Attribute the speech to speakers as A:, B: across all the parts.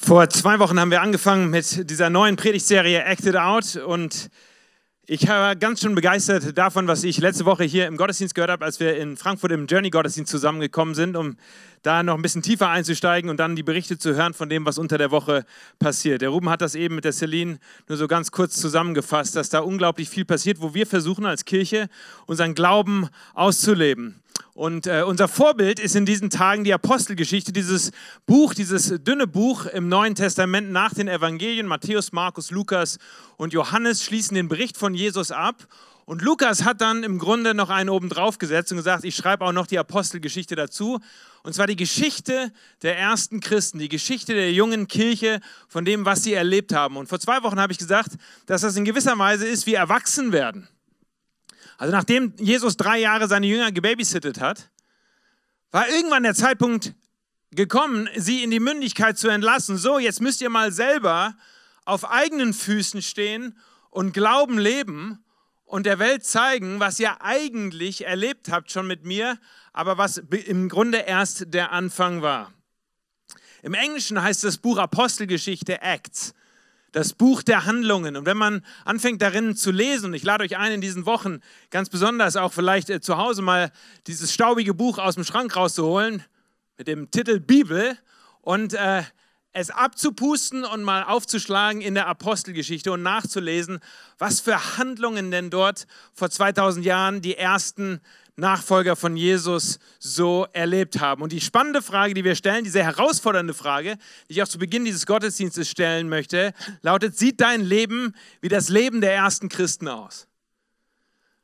A: Vor zwei Wochen haben wir angefangen mit dieser neuen Predigtserie Acted Out und ich war ganz schön begeistert davon, was ich letzte Woche hier im Gottesdienst gehört habe, als wir in Frankfurt im Journey-Gottesdienst zusammengekommen sind, um da noch ein bisschen tiefer einzusteigen und dann die Berichte zu hören von dem, was unter der Woche passiert. Der Ruben hat das eben mit der Celine nur so ganz kurz zusammengefasst, dass da unglaublich viel passiert, wo wir versuchen als Kirche unseren Glauben auszuleben. Und äh, unser Vorbild ist in diesen Tagen die Apostelgeschichte, dieses Buch, dieses dünne Buch im Neuen Testament nach den Evangelien. Matthäus, Markus, Lukas und Johannes schließen den Bericht von Jesus ab. Und Lukas hat dann im Grunde noch einen oben drauf gesetzt und gesagt, ich schreibe auch noch die Apostelgeschichte dazu. Und zwar die Geschichte der ersten Christen, die Geschichte der jungen Kirche, von dem, was sie erlebt haben. Und vor zwei Wochen habe ich gesagt, dass das in gewisser Weise ist wie erwachsen werden. Also nachdem Jesus drei Jahre seine Jünger gebabysittet hat, war irgendwann der Zeitpunkt gekommen, sie in die Mündigkeit zu entlassen. So, jetzt müsst ihr mal selber auf eigenen Füßen stehen und Glauben leben und der Welt zeigen, was ihr eigentlich erlebt habt schon mit mir, aber was im Grunde erst der Anfang war. Im Englischen heißt das Buch Apostelgeschichte Acts das Buch der Handlungen. Und wenn man anfängt darin zu lesen, und ich lade euch ein, in diesen Wochen ganz besonders auch vielleicht äh, zu Hause mal dieses staubige Buch aus dem Schrank rauszuholen mit dem Titel Bibel und äh, es abzupusten und mal aufzuschlagen in der Apostelgeschichte und nachzulesen, was für Handlungen denn dort vor 2000 Jahren die ersten Nachfolger von Jesus so erlebt haben. Und die spannende Frage, die wir stellen, die sehr herausfordernde Frage, die ich auch zu Beginn dieses Gottesdienstes stellen möchte, lautet, sieht dein Leben wie das Leben der ersten Christen aus?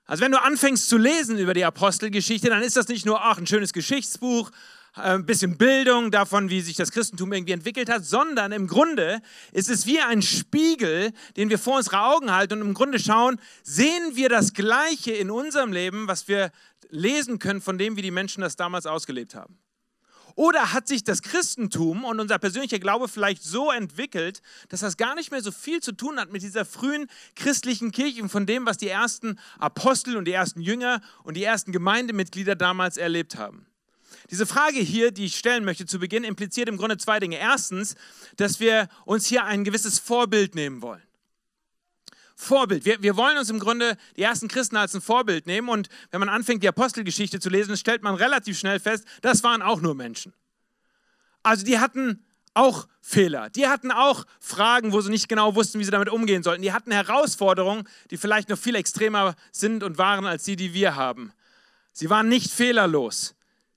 A: Also wenn du anfängst zu lesen über die Apostelgeschichte, dann ist das nicht nur ach, ein schönes Geschichtsbuch, ein bisschen Bildung davon, wie sich das Christentum irgendwie entwickelt hat, sondern im Grunde ist es wie ein Spiegel, den wir vor unsere Augen halten und im Grunde schauen, sehen wir das Gleiche in unserem Leben, was wir lesen können von dem, wie die Menschen das damals ausgelebt haben. Oder hat sich das Christentum und unser persönlicher Glaube vielleicht so entwickelt, dass das gar nicht mehr so viel zu tun hat mit dieser frühen christlichen Kirche und von dem, was die ersten Apostel und die ersten Jünger und die ersten Gemeindemitglieder damals erlebt haben? Diese Frage hier, die ich stellen möchte zu Beginn, impliziert im Grunde zwei Dinge. Erstens, dass wir uns hier ein gewisses Vorbild nehmen wollen. Vorbild. Wir, wir wollen uns im Grunde die ersten Christen als ein Vorbild nehmen und wenn man anfängt, die Apostelgeschichte zu lesen, stellt man relativ schnell fest, das waren auch nur Menschen. Also die hatten auch Fehler. Die hatten auch Fragen, wo sie nicht genau wussten, wie sie damit umgehen sollten. Die hatten Herausforderungen, die vielleicht noch viel extremer sind und waren als die, die wir haben. Sie waren nicht fehlerlos.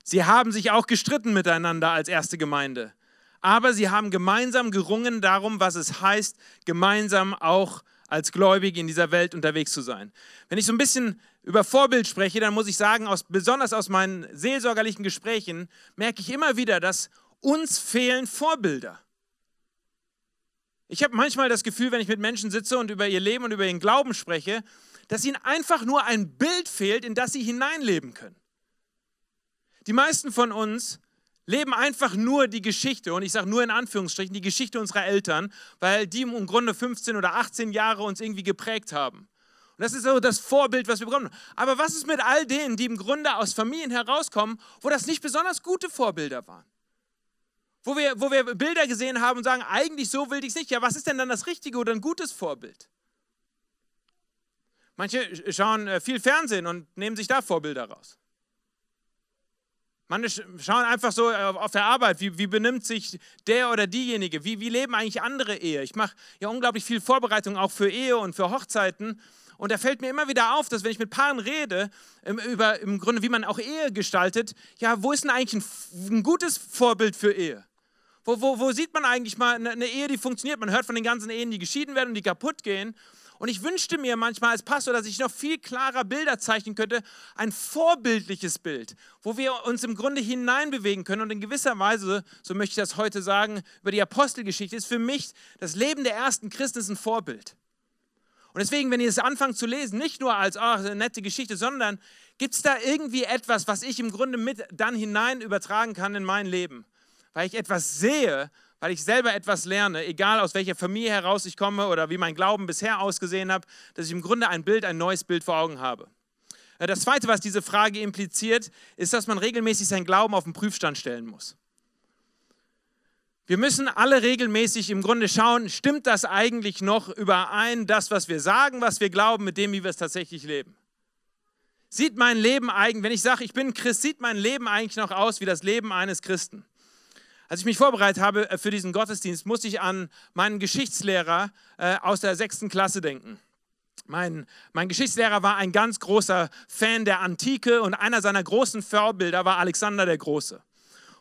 A: Sie haben sich auch gestritten miteinander als erste Gemeinde. Aber sie haben gemeinsam gerungen darum, was es heißt, gemeinsam auch als Gläubige in dieser Welt unterwegs zu sein. Wenn ich so ein bisschen über Vorbild spreche, dann muss ich sagen, aus, besonders aus meinen seelsorgerlichen Gesprächen merke ich immer wieder, dass uns fehlen Vorbilder. Ich habe manchmal das Gefühl, wenn ich mit Menschen sitze und über ihr Leben und über ihren Glauben spreche, dass ihnen einfach nur ein Bild fehlt, in das sie hineinleben können. Die meisten von uns leben einfach nur die Geschichte, und ich sage nur in Anführungsstrichen, die Geschichte unserer Eltern, weil die im Grunde 15 oder 18 Jahre uns irgendwie geprägt haben. Und das ist so das Vorbild, was wir bekommen. Aber was ist mit all denen, die im Grunde aus Familien herauskommen, wo das nicht besonders gute Vorbilder waren? Wo wir, wo wir Bilder gesehen haben und sagen, eigentlich so will ich es nicht. Ja, was ist denn dann das richtige oder ein gutes Vorbild? Manche schauen äh, viel Fernsehen und nehmen sich da Vorbilder raus. Manche schauen einfach so auf der Arbeit, wie, wie benimmt sich der oder diejenige, wie, wie leben eigentlich andere Ehe. Ich mache ja unglaublich viel Vorbereitung auch für Ehe und für Hochzeiten. Und da fällt mir immer wieder auf, dass wenn ich mit Paaren rede, über im Grunde, wie man auch Ehe gestaltet, ja, wo ist denn eigentlich ein, ein gutes Vorbild für Ehe? Wo, wo, wo sieht man eigentlich mal eine, eine Ehe, die funktioniert? Man hört von den ganzen Ehen, die geschieden werden und die kaputt gehen. Und ich wünschte mir manchmal als Pastor, dass ich noch viel klarer Bilder zeichnen könnte, ein vorbildliches Bild, wo wir uns im Grunde hineinbewegen können. Und in gewisser Weise, so möchte ich das heute sagen, über die Apostelgeschichte ist für mich das Leben der ersten Christen ein Vorbild. Und deswegen, wenn ihr es anfangt zu lesen, nicht nur als oh, eine nette Geschichte, sondern gibt es da irgendwie etwas, was ich im Grunde mit dann hinein übertragen kann in mein Leben? Weil ich etwas sehe, weil ich selber etwas lerne, egal aus welcher Familie heraus ich komme oder wie mein Glauben bisher ausgesehen hat, dass ich im Grunde ein Bild, ein neues Bild vor Augen habe. Äh, das Zweite, was diese Frage impliziert, ist, dass man regelmäßig seinen Glauben auf den Prüfstand stellen muss. Wir müssen alle regelmäßig im Grunde schauen, stimmt das eigentlich noch überein, das, was wir sagen, was wir glauben, mit dem, wie wir es tatsächlich leben? Sieht mein Leben eigentlich, wenn ich sage, ich bin Christ, sieht mein Leben eigentlich noch aus wie das Leben eines Christen? Als ich mich vorbereitet habe äh, für diesen Gottesdienst, musste ich an meinen Geschichtslehrer äh, aus der sechsten Klasse denken. Mein, mein Geschichtslehrer war ein ganz großer Fan der Antike und einer seiner großen Vorbilder war Alexander der Große.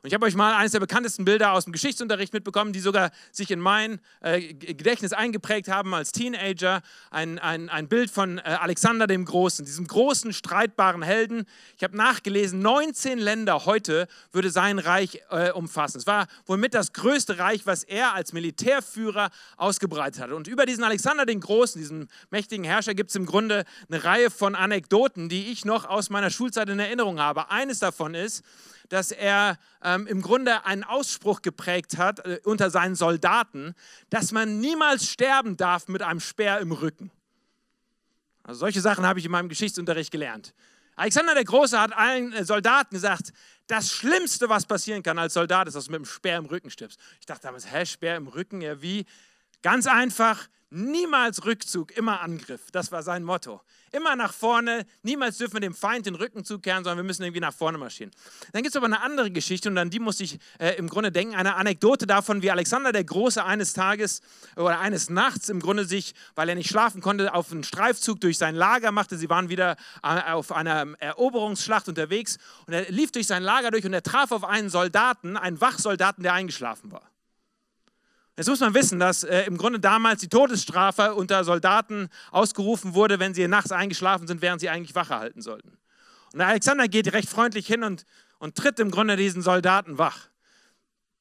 A: Und ich habe euch mal eines der bekanntesten Bilder aus dem Geschichtsunterricht mitbekommen, die sogar sich in mein äh, Gedächtnis eingeprägt haben als Teenager. Ein, ein, ein Bild von äh, Alexander dem Großen, diesem großen, streitbaren Helden. Ich habe nachgelesen, 19 Länder heute würde sein Reich äh, umfassen. Es war wohl mit das größte Reich, was er als Militärführer ausgebreitet hat. Und über diesen Alexander den Großen, diesen mächtigen Herrscher, gibt es im Grunde eine Reihe von Anekdoten, die ich noch aus meiner Schulzeit in Erinnerung habe. Eines davon ist, dass er ähm, im Grunde einen Ausspruch geprägt hat äh, unter seinen Soldaten, dass man niemals sterben darf mit einem Speer im Rücken. Also solche Sachen habe ich in meinem Geschichtsunterricht gelernt. Alexander der Große hat allen äh, Soldaten gesagt, das Schlimmste, was passieren kann als Soldat, ist, dass du mit einem Speer im Rücken stirbst. Ich dachte damals, hä, Speer im Rücken, ja wie? Ganz einfach, niemals Rückzug, immer Angriff. Das war sein Motto. Immer nach vorne, niemals dürfen wir dem Feind den Rücken zukehren, sondern wir müssen irgendwie nach vorne marschieren. Dann gibt es aber eine andere Geschichte und an die muss ich äh, im Grunde denken, eine Anekdote davon, wie Alexander der Große eines Tages oder eines Nachts im Grunde sich, weil er nicht schlafen konnte, auf einen Streifzug durch sein Lager machte. Sie waren wieder äh, auf einer Eroberungsschlacht unterwegs und er lief durch sein Lager durch und er traf auf einen Soldaten, einen Wachsoldaten, der eingeschlafen war. Jetzt muss man wissen, dass äh, im Grunde damals die Todesstrafe unter Soldaten ausgerufen wurde, wenn sie nachts eingeschlafen sind, während sie eigentlich Wache halten sollten. Und Alexander geht recht freundlich hin und, und tritt im Grunde diesen Soldaten wach.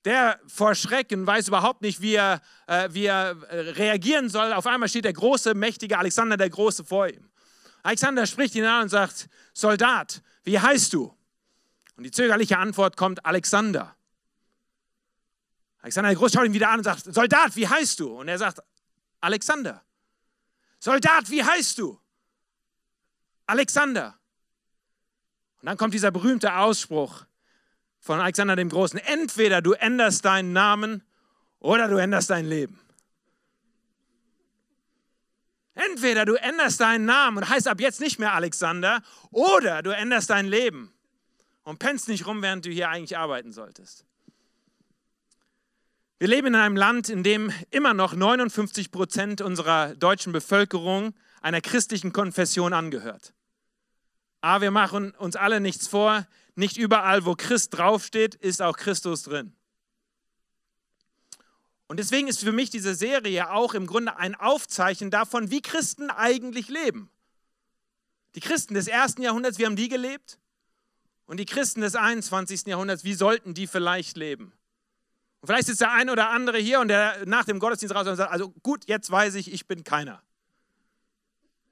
A: Der vor Schrecken weiß überhaupt nicht, wie er, äh, wie er äh, reagieren soll. Auf einmal steht der große, mächtige Alexander der Große vor ihm. Alexander spricht ihn an und sagt, Soldat, wie heißt du? Und die zögerliche Antwort kommt, Alexander. Alexander der Groß schaut ihn wieder an und sagt, Soldat, wie heißt du? Und er sagt, Alexander. Soldat, wie heißt du? Alexander. Und dann kommt dieser berühmte Ausspruch von Alexander dem Großen. Entweder du änderst deinen Namen oder du änderst dein Leben. Entweder du änderst deinen Namen und heißt ab jetzt nicht mehr Alexander oder du änderst dein Leben und pennst nicht rum, während du hier eigentlich arbeiten solltest. Wir leben in einem Land, in dem immer noch 59 Prozent unserer deutschen Bevölkerung einer christlichen Konfession angehört. Aber wir machen uns alle nichts vor, nicht überall, wo Christ draufsteht, ist auch Christus drin. Und deswegen ist für mich diese Serie auch im Grunde ein Aufzeichen davon, wie Christen eigentlich leben. Die Christen des ersten Jahrhunderts, wie haben die gelebt? Und die Christen des 21. Jahrhunderts, wie sollten die vielleicht leben? Vielleicht sitzt der eine oder andere hier und der nach dem Gottesdienst raus und sagt, also gut, jetzt weiß ich, ich bin keiner.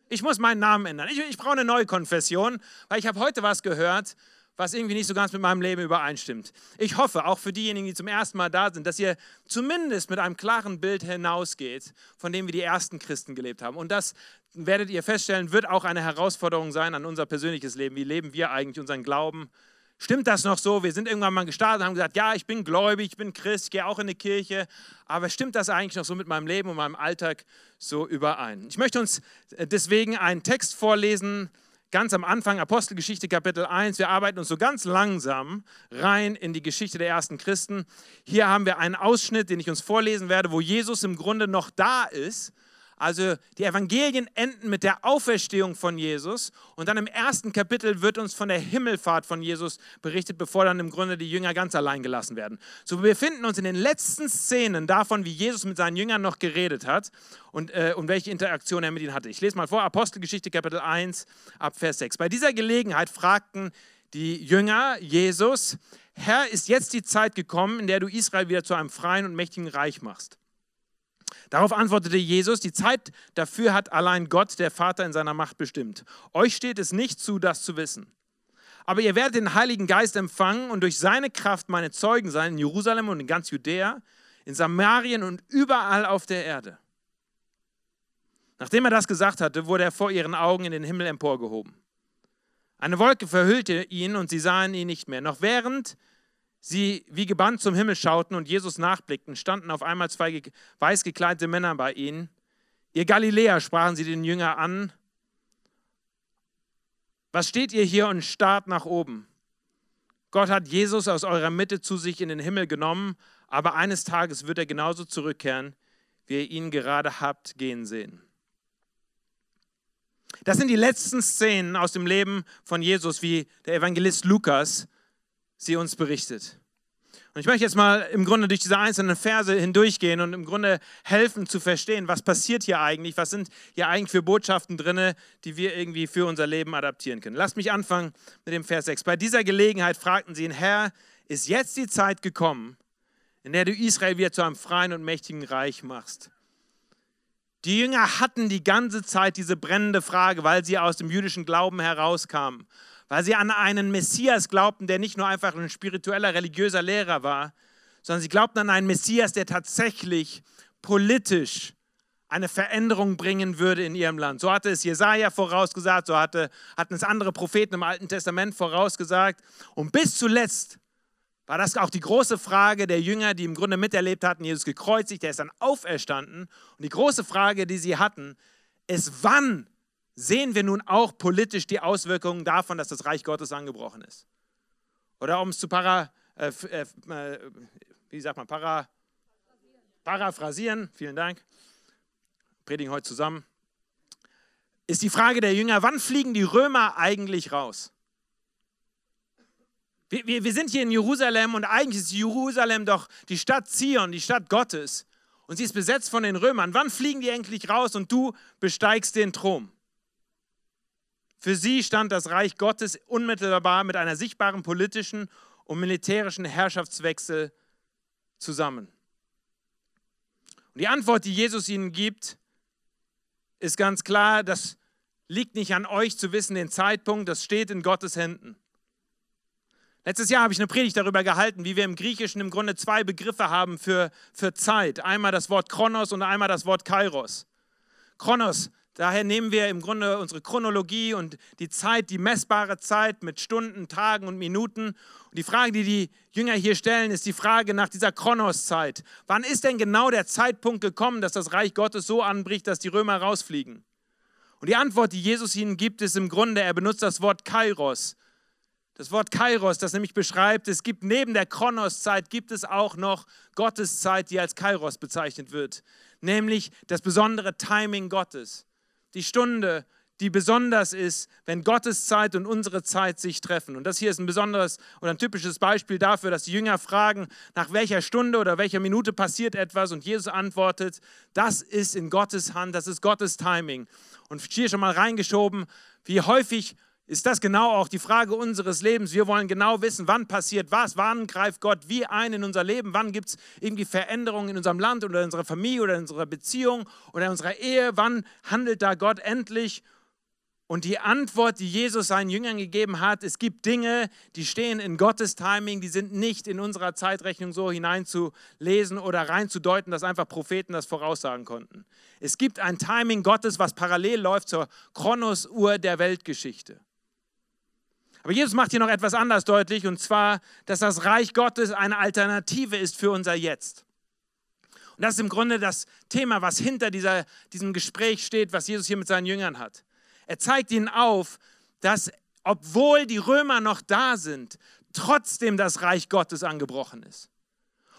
A: Ich muss meinen Namen ändern. Ich, ich brauche eine neue Konfession, weil ich habe heute was gehört, was irgendwie nicht so ganz mit meinem Leben übereinstimmt. Ich hoffe, auch für diejenigen, die zum ersten Mal da sind, dass ihr zumindest mit einem klaren Bild hinausgeht, von dem wir die ersten Christen gelebt haben. Und das werdet ihr feststellen, wird auch eine Herausforderung sein an unser persönliches Leben. Wie leben wir eigentlich unseren Glauben? Stimmt das noch so? Wir sind irgendwann mal gestartet und haben gesagt, ja, ich bin gläubig, ich bin Christ, gehe auch in die Kirche, aber stimmt das eigentlich noch so mit meinem Leben und meinem Alltag so überein? Ich möchte uns äh, deswegen einen Text vorlesen, ganz am Anfang, Apostelgeschichte Kapitel 1. Wir arbeiten uns so ganz langsam rein in die Geschichte der ersten Christen. Hier haben wir einen Ausschnitt, den ich uns vorlesen werde, wo Jesus im Grunde noch da ist also die Evangelien enden mit der Auferstehung von Jesus und dann im ersten Kapitel wird uns von der Himmelfahrt von Jesus berichtet, bevor dann im Grunde die Jünger ganz allein gelassen werden. So wir befinden uns in den letzten Szenen davon, wie Jesus mit seinen Jüngern noch geredet hat und, äh, und welche Interaktion er mit ihnen hatte. Ich lese mal vor, Apostelgeschichte Kapitel 1 ab Vers 6. Bei dieser Gelegenheit fragten die Jünger Jesus, Herr, ist jetzt die Zeit gekommen, in der du Israel wieder zu einem freien und mächtigen Reich machst. Darauf antwortete Jesus, die Zeit dafür hat allein Gott, der Vater, in seiner Macht bestimmt. Euch steht es nicht zu, das zu wissen. Aber ihr werdet den Heiligen Geist empfangen und durch seine Kraft meine Zeugen sein in Jerusalem und in ganz Judäa, in Samarien und überall auf der Erde. Nachdem er das gesagt hatte, wurde er vor ihren Augen in den Himmel emporgehoben. Eine Wolke verhüllte ihn und sie sahen ihn nicht mehr. Noch während sie wie gebannt zum Himmel schauten und Jesus nachblickten, standen auf einmal zwei weiß gekleidete Männer bei ihnen. Ihr Galiläer, sprachen sie den Jünger an, was steht ihr hier und starrt nach oben? Gott hat Jesus aus eurer Mitte zu sich in den Himmel genommen, aber eines Tages wird er genauso zurückkehren, wie ihr ihn gerade habt gehen sehen. Das sind die letzten Szenen aus dem Leben von Jesus, wie der Evangelist Lukas sie uns berichtet. Und ich möchte jetzt mal im Grunde durch diese einzelnen Verse hindurchgehen und im Grunde helfen zu verstehen, was passiert hier eigentlich, was sind hier eigentlich für Botschaften drin, die wir irgendwie für unser Leben adaptieren können. Lasst mich anfangen mit dem Vers 6. Bei dieser Gelegenheit fragten sie ihn, Herr, ist jetzt die Zeit gekommen, in der du Israel wieder zu einem freien und mächtigen Reich machst? Die Jünger hatten die ganze Zeit diese brennende Frage, weil sie aus dem jüdischen Glauben herauskamen, weil sie an einen Messias glaubten, der nicht nur einfach ein spiritueller, religiöser Lehrer war, sondern sie glaubten an einen Messias, der tatsächlich politisch eine Veränderung bringen würde in ihrem Land. So hatte es Jesaja vorausgesagt, so hatte, hatten es andere Propheten im Alten Testament vorausgesagt. Und bis zuletzt war das auch die große Frage der Jünger, die im Grunde miterlebt hatten, Jesus gekreuzigt, der ist dann auferstanden. Und die große Frage, die sie hatten, ist, wann sehen wir nun auch politisch die Auswirkungen davon, dass das Reich Gottes angebrochen ist? Oder um es zu para, äh, äh, äh, wie sagt man, para, paraphrasieren, vielen Dank, predigen heute zusammen, ist die Frage der Jünger, wann fliegen die Römer eigentlich raus? Wir, wir, wir sind hier in Jerusalem und eigentlich ist Jerusalem doch die Stadt Zion, die Stadt Gottes. Und sie ist besetzt von den Römern. Wann fliegen die endlich raus und du besteigst den Thron? Für sie stand das Reich Gottes unmittelbar mit einer sichtbaren politischen und militärischen Herrschaftswechsel zusammen. Und die Antwort, die Jesus ihnen gibt, ist ganz klar, das liegt nicht an euch zu wissen, den Zeitpunkt, das steht in Gottes Händen. Letztes Jahr habe ich eine Predigt darüber gehalten, wie wir im Griechischen im Grunde zwei Begriffe haben für, für Zeit. Einmal das Wort Chronos und einmal das Wort Kairos. Chronos, daher nehmen wir im Grunde unsere Chronologie und die Zeit, die messbare Zeit mit Stunden, Tagen und Minuten. Und die Frage, die die Jünger hier stellen, ist die Frage nach dieser Chronoszeit. Wann ist denn genau der Zeitpunkt gekommen, dass das Reich Gottes so anbricht, dass die Römer rausfliegen? Und die Antwort, die Jesus ihnen gibt, ist im Grunde, er benutzt das Wort Kairos. Das Wort Kairos, das nämlich beschreibt, es gibt neben der Kronoszeit gibt es auch noch Gotteszeit, die als Kairos bezeichnet wird, nämlich das besondere Timing Gottes. Die Stunde, die besonders ist, wenn Gottes Zeit und unsere Zeit sich treffen. Und das hier ist ein besonderes oder ein typisches Beispiel dafür, dass die Jünger fragen, nach welcher Stunde oder welcher Minute passiert etwas und Jesus antwortet, das ist in Gottes Hand, das ist Gottes Timing. Und hier schon mal reingeschoben, wie häufig ist das genau auch die Frage unseres Lebens. Wir wollen genau wissen, wann passiert was, wann greift Gott wie ein in unser Leben, wann gibt es irgendwie Veränderungen in unserem Land oder in unserer Familie oder in unserer Beziehung oder in unserer Ehe, wann handelt da Gott endlich? Und die Antwort, die Jesus seinen Jüngern gegeben hat, es gibt Dinge, die stehen in Gottes Timing, die sind nicht in unserer Zeitrechnung so hineinzulesen oder reinzudeuten, dass einfach Propheten das voraussagen konnten. Es gibt ein Timing Gottes, was parallel läuft zur Chronosuhr der Weltgeschichte. Aber Jesus macht hier noch etwas anders deutlich, und zwar, dass das Reich Gottes eine Alternative ist für unser Jetzt. Und das ist im Grunde das Thema, was hinter dieser, diesem Gespräch steht, was Jesus hier mit seinen Jüngern hat. Er zeigt ihnen auf, dass obwohl die Römer noch da sind, trotzdem das Reich Gottes angebrochen ist.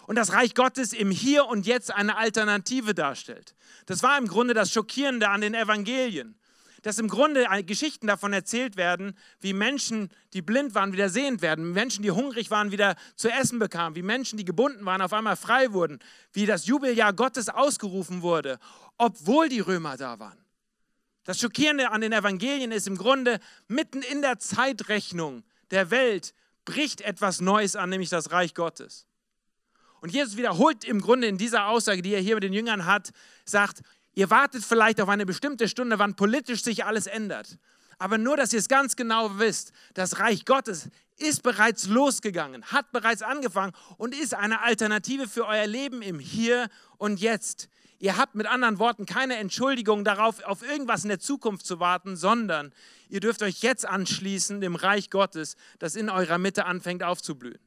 A: Und das Reich Gottes im Hier und Jetzt eine Alternative darstellt. Das war im Grunde das Schockierende an den Evangelien dass im Grunde Geschichten davon erzählt werden, wie Menschen, die blind waren, wieder sehend werden, Menschen, die hungrig waren, wieder zu essen bekamen, wie Menschen, die gebunden waren, auf einmal frei wurden, wie das Jubeljahr Gottes ausgerufen wurde, obwohl die Römer da waren. Das Schockierende an den Evangelien ist im Grunde, mitten in der Zeitrechnung der Welt bricht etwas Neues an, nämlich das Reich Gottes. Und Jesus wiederholt im Grunde in dieser Aussage, die er hier mit den Jüngern hat, sagt, Ihr wartet vielleicht auf eine bestimmte Stunde, wann politisch sich alles ändert. Aber nur, dass ihr es ganz genau wisst, das Reich Gottes ist bereits losgegangen, hat bereits angefangen und ist eine Alternative für euer Leben im Hier und Jetzt. Ihr habt mit anderen Worten keine Entschuldigung darauf, auf irgendwas in der Zukunft zu warten, sondern ihr dürft euch jetzt anschließen dem Reich Gottes, das in eurer Mitte anfängt aufzublühen.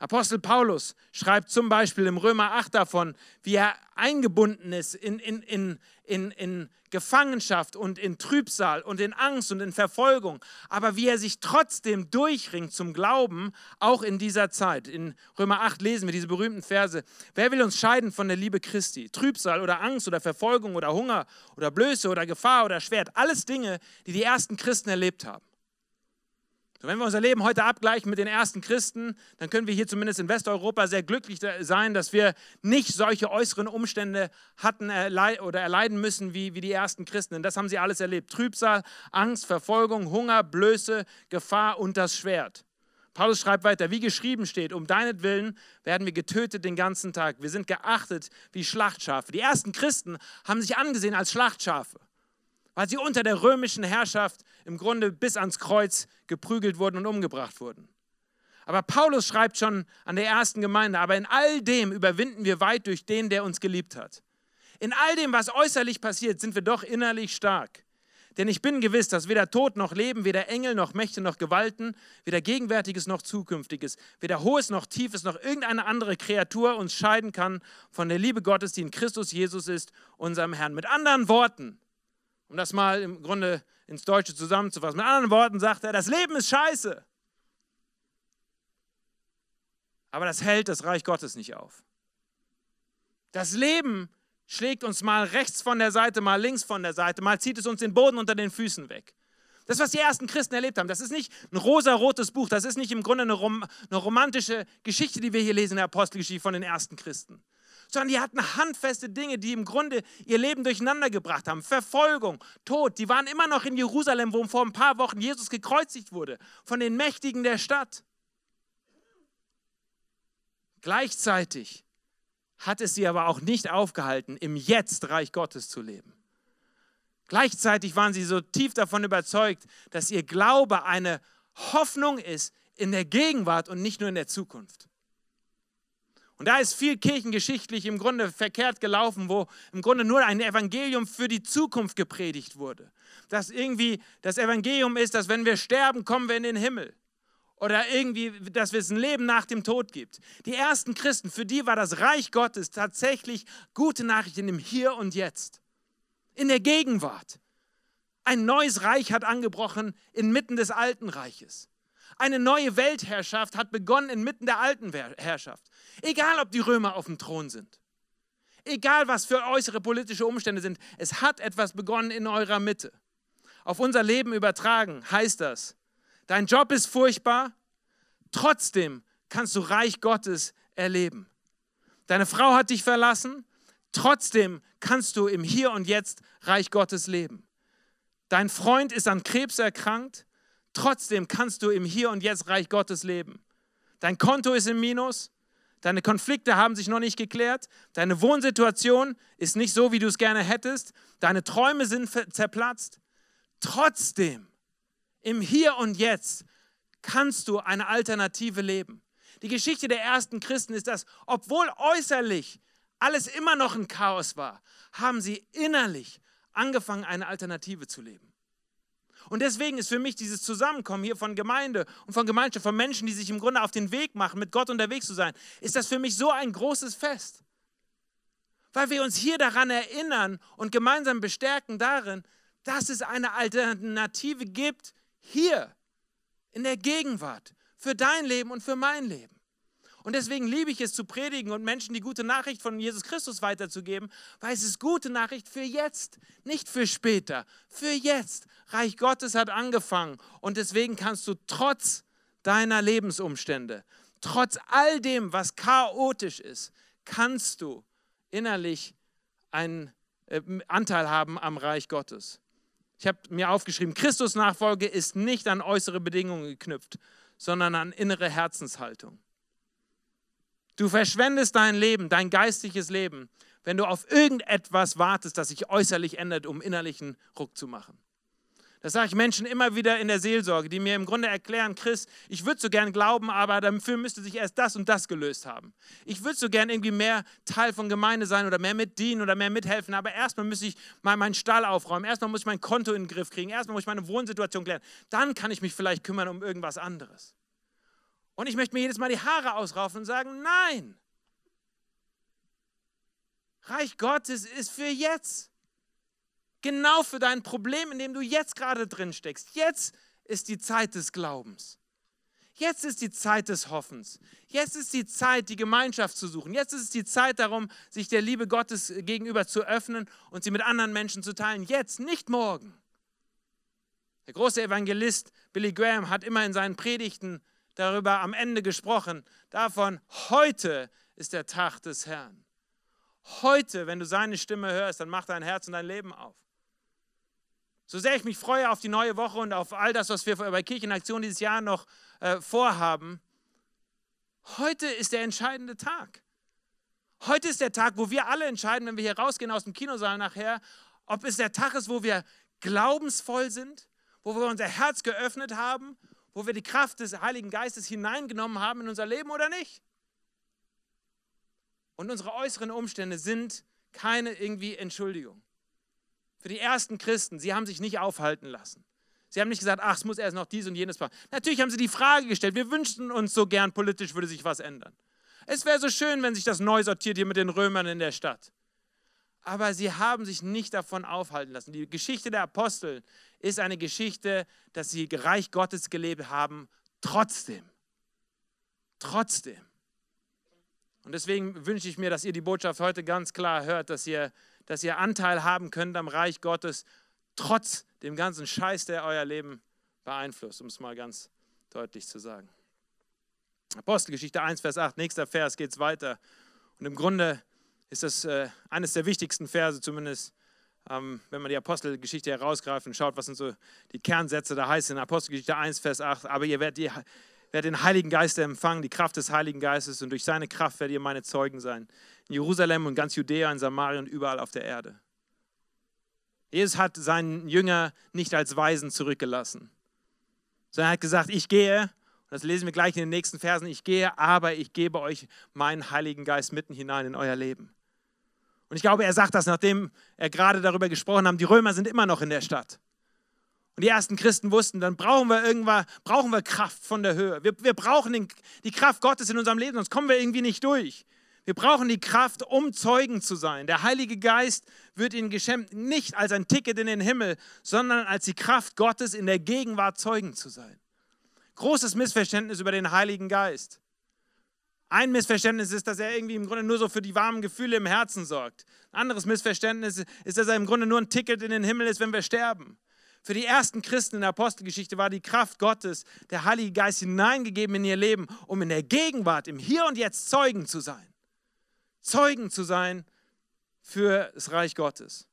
A: Apostel Paulus schreibt zum Beispiel im Römer 8 davon, wie er eingebunden ist in, in, in, in, in Gefangenschaft und in Trübsal und in Angst und in Verfolgung, aber wie er sich trotzdem durchringt zum Glauben, auch in dieser Zeit. In Römer 8 lesen wir diese berühmten Verse. Wer will uns scheiden von der Liebe Christi? Trübsal oder Angst oder Verfolgung oder Hunger oder Blöße oder Gefahr oder Schwert. Alles Dinge, die die ersten Christen erlebt haben. So, wenn wir unser Leben heute abgleichen mit den ersten Christen, dann können wir hier zumindest in Westeuropa sehr glücklich sein, dass wir nicht solche äußeren Umstände hatten oder erleiden müssen wie, wie die ersten Christen. Denn das haben sie alles erlebt. Trübsal, Angst, Verfolgung, Hunger, Blöße, Gefahr und das Schwert. Paulus schreibt weiter, wie geschrieben steht, um deinetwillen werden wir getötet den ganzen Tag. Wir sind geachtet wie Schlachtschafe. Die ersten Christen haben sich angesehen als Schlachtschafe weil sie unter der römischen Herrschaft im Grunde bis ans Kreuz geprügelt wurden und umgebracht wurden. Aber Paulus schreibt schon an der ersten Gemeinde, aber in all dem überwinden wir weit durch den, der uns geliebt hat. In all dem, was äußerlich passiert, sind wir doch innerlich stark. Denn ich bin gewiss, dass weder Tod noch Leben, weder Engel noch Mächte noch Gewalten, weder Gegenwärtiges noch Zukünftiges, weder Hohes noch Tiefes noch irgendeine andere Kreatur uns scheiden kann von der Liebe Gottes, die in Christus Jesus ist, unserem Herrn. Mit anderen Worten, um das mal im Grunde ins Deutsche zusammenzufassen. Mit anderen Worten sagt er, das Leben ist scheiße. Aber das hält das Reich Gottes nicht auf. Das Leben schlägt uns mal rechts von der Seite, mal links von der Seite, mal zieht es uns den Boden unter den Füßen weg. Das, was die ersten Christen erlebt haben, das ist nicht ein rosa-rotes Buch, das ist nicht im Grunde eine, rom eine romantische Geschichte, die wir hier lesen in der Apostelgeschichte von den ersten Christen sondern die hatten handfeste Dinge, die im Grunde ihr Leben durcheinander gebracht haben. Verfolgung, Tod. Die waren immer noch in Jerusalem, wo vor ein paar Wochen Jesus gekreuzigt wurde, von den Mächtigen der Stadt. Gleichzeitig hat es sie aber auch nicht aufgehalten, im Jetzt Reich Gottes zu leben. Gleichzeitig waren sie so tief davon überzeugt, dass ihr Glaube eine Hoffnung ist in der Gegenwart und nicht nur in der Zukunft. Und da ist viel kirchengeschichtlich im Grunde verkehrt gelaufen, wo im Grunde nur ein Evangelium für die Zukunft gepredigt wurde. Dass irgendwie das Evangelium ist, dass wenn wir sterben, kommen wir in den Himmel. Oder irgendwie, dass es ein Leben nach dem Tod gibt. Die ersten Christen, für die war das Reich Gottes tatsächlich gute Nachrichten im Hier und Jetzt. In der Gegenwart. Ein neues Reich hat angebrochen inmitten des alten Reiches. Eine neue Weltherrschaft hat begonnen inmitten der alten Herrschaft. Egal, ob die Römer auf dem Thron sind. Egal, was für äußere politische Umstände sind. Es hat etwas begonnen in eurer Mitte. Auf unser Leben übertragen heißt das, dein Job ist furchtbar, trotzdem kannst du Reich Gottes erleben. Deine Frau hat dich verlassen, trotzdem kannst du im Hier und Jetzt Reich Gottes leben. Dein Freund ist an Krebs erkrankt, Trotzdem kannst du im Hier und Jetzt Reich Gottes leben. Dein Konto ist im Minus, deine Konflikte haben sich noch nicht geklärt, deine Wohnsituation ist nicht so, wie du es gerne hättest, deine Träume sind zerplatzt. Trotzdem, im Hier und Jetzt kannst du eine Alternative leben. Die Geschichte der ersten Christen ist, dass obwohl äußerlich alles immer noch ein Chaos war, haben sie innerlich angefangen, eine Alternative zu leben. Und deswegen ist für mich dieses Zusammenkommen hier von Gemeinde und von Gemeinschaft, von Menschen, die sich im Grunde auf den Weg machen, mit Gott unterwegs zu sein, ist das für mich so ein großes Fest. Weil wir uns hier daran erinnern und gemeinsam bestärken darin, dass es eine Alternative gibt, hier, in der Gegenwart, für dein Leben und für mein Leben. Und deswegen liebe ich es zu predigen und Menschen die gute Nachricht von Jesus Christus weiterzugeben, weil es ist gute Nachricht für jetzt, nicht für später, für jetzt. Reich Gottes hat angefangen und deswegen kannst du trotz deiner Lebensumstände, trotz all dem, was chaotisch ist, kannst du innerlich einen äh, Anteil haben am Reich Gottes. Ich habe mir aufgeschrieben, Christus Nachfolge ist nicht an äußere Bedingungen geknüpft, sondern an innere Herzenshaltung. Du verschwendest dein Leben, dein geistliches Leben, wenn du auf irgendetwas wartest, das sich äußerlich ändert, um innerlichen Ruck zu machen. Das sage ich Menschen immer wieder in der Seelsorge, die mir im Grunde erklären, Chris, ich würde so gern glauben, aber dafür müsste sich erst das und das gelöst haben. Ich würde so gern irgendwie mehr Teil von Gemeinde sein oder mehr mitdienen oder mehr mithelfen, aber erstmal müsste ich mal meinen Stall aufräumen, erstmal muss ich mein Konto in den Griff kriegen, erstmal muss ich meine Wohnsituation klären, dann kann ich mich vielleicht kümmern um irgendwas anderes. Und ich möchte mir jedes Mal die Haare ausraufen und sagen, nein. Reich Gottes ist für jetzt. Genau für dein Problem, in dem du jetzt gerade drin steckst. Jetzt ist die Zeit des Glaubens. Jetzt ist die Zeit des Hoffens. Jetzt ist die Zeit, die Gemeinschaft zu suchen. Jetzt ist es die Zeit darum, sich der Liebe Gottes gegenüber zu öffnen und sie mit anderen Menschen zu teilen. Jetzt, nicht morgen. Der große Evangelist Billy Graham hat immer in seinen Predigten darüber am Ende gesprochen, davon, heute ist der Tag des Herrn. Heute, wenn du seine Stimme hörst, dann mach dein Herz und dein Leben auf. So sehr ich mich freue auf die neue Woche und auf all das, was wir bei Kirchenaktion dieses Jahr noch äh, vorhaben, heute ist der entscheidende Tag. Heute ist der Tag, wo wir alle entscheiden, wenn wir hier rausgehen aus dem Kinosaal nachher, ob es der Tag ist, wo wir glaubensvoll sind, wo wir unser Herz geöffnet haben, wo wir die Kraft des Heiligen Geistes hineingenommen haben in unser Leben oder nicht. Und unsere äußeren Umstände sind keine irgendwie Entschuldigung für die ersten Christen, sie haben sich nicht aufhalten lassen. Sie haben nicht gesagt, ach, es muss erst noch dies und jenes machen. Natürlich haben sie die Frage gestellt, wir wünschten uns so gern, politisch würde sich was ändern. Es wäre so schön, wenn sich das neu sortiert hier mit den Römern in der Stadt. Aber sie haben sich nicht davon aufhalten lassen. Die Geschichte der Apostel ist eine Geschichte, dass sie Reich Gottes gelebt haben, trotzdem. Trotzdem. Und deswegen wünsche ich mir, dass ihr die Botschaft heute ganz klar hört, dass ihr dass ihr Anteil haben könnt am Reich Gottes, trotz dem ganzen Scheiß, der euer Leben beeinflusst, um es mal ganz deutlich zu sagen. Apostelgeschichte 1, Vers 8, nächster Vers geht es weiter. Und im Grunde ist das äh, eines der wichtigsten Verse, zumindest ähm, wenn man die Apostelgeschichte herausgreift und schaut, was sind so die Kernsätze da heißt in Apostelgeschichte 1, Vers 8. Aber ihr werdet die werdet den Heiligen Geist empfangen, die Kraft des Heiligen Geistes und durch seine Kraft werdet ihr meine Zeugen sein. In Jerusalem und ganz Judäa, in Samarien und überall auf der Erde. Jesus hat seinen Jünger nicht als Weisen zurückgelassen, sondern er hat gesagt, ich gehe, und das lesen wir gleich in den nächsten Versen, ich gehe, aber ich gebe euch meinen Heiligen Geist mitten hinein in euer Leben. Und ich glaube, er sagt das, nachdem er gerade darüber gesprochen hat, die Römer sind immer noch in der Stadt. Und die ersten Christen wussten, dann brauchen wir irgendwann, brauchen wir Kraft von der Höhe. Wir, wir brauchen den, die Kraft Gottes in unserem Leben, sonst kommen wir irgendwie nicht durch. Wir brauchen die Kraft, um Zeugen zu sein. Der Heilige Geist wird ihnen geschenkt, nicht als ein Ticket in den Himmel, sondern als die Kraft Gottes in der Gegenwart Zeugen zu sein. Großes Missverständnis über den Heiligen Geist. Ein Missverständnis ist, dass er irgendwie im Grunde nur so für die warmen Gefühle im Herzen sorgt. Ein anderes Missverständnis ist, dass er im Grunde nur ein Ticket in den Himmel ist, wenn wir sterben. Für die ersten Christen in der Apostelgeschichte war die Kraft Gottes, der Heilige Geist hineingegeben in ihr Leben, um in der Gegenwart, im Hier und Jetzt Zeugen zu sein. Zeugen zu sein für das Reich Gottes.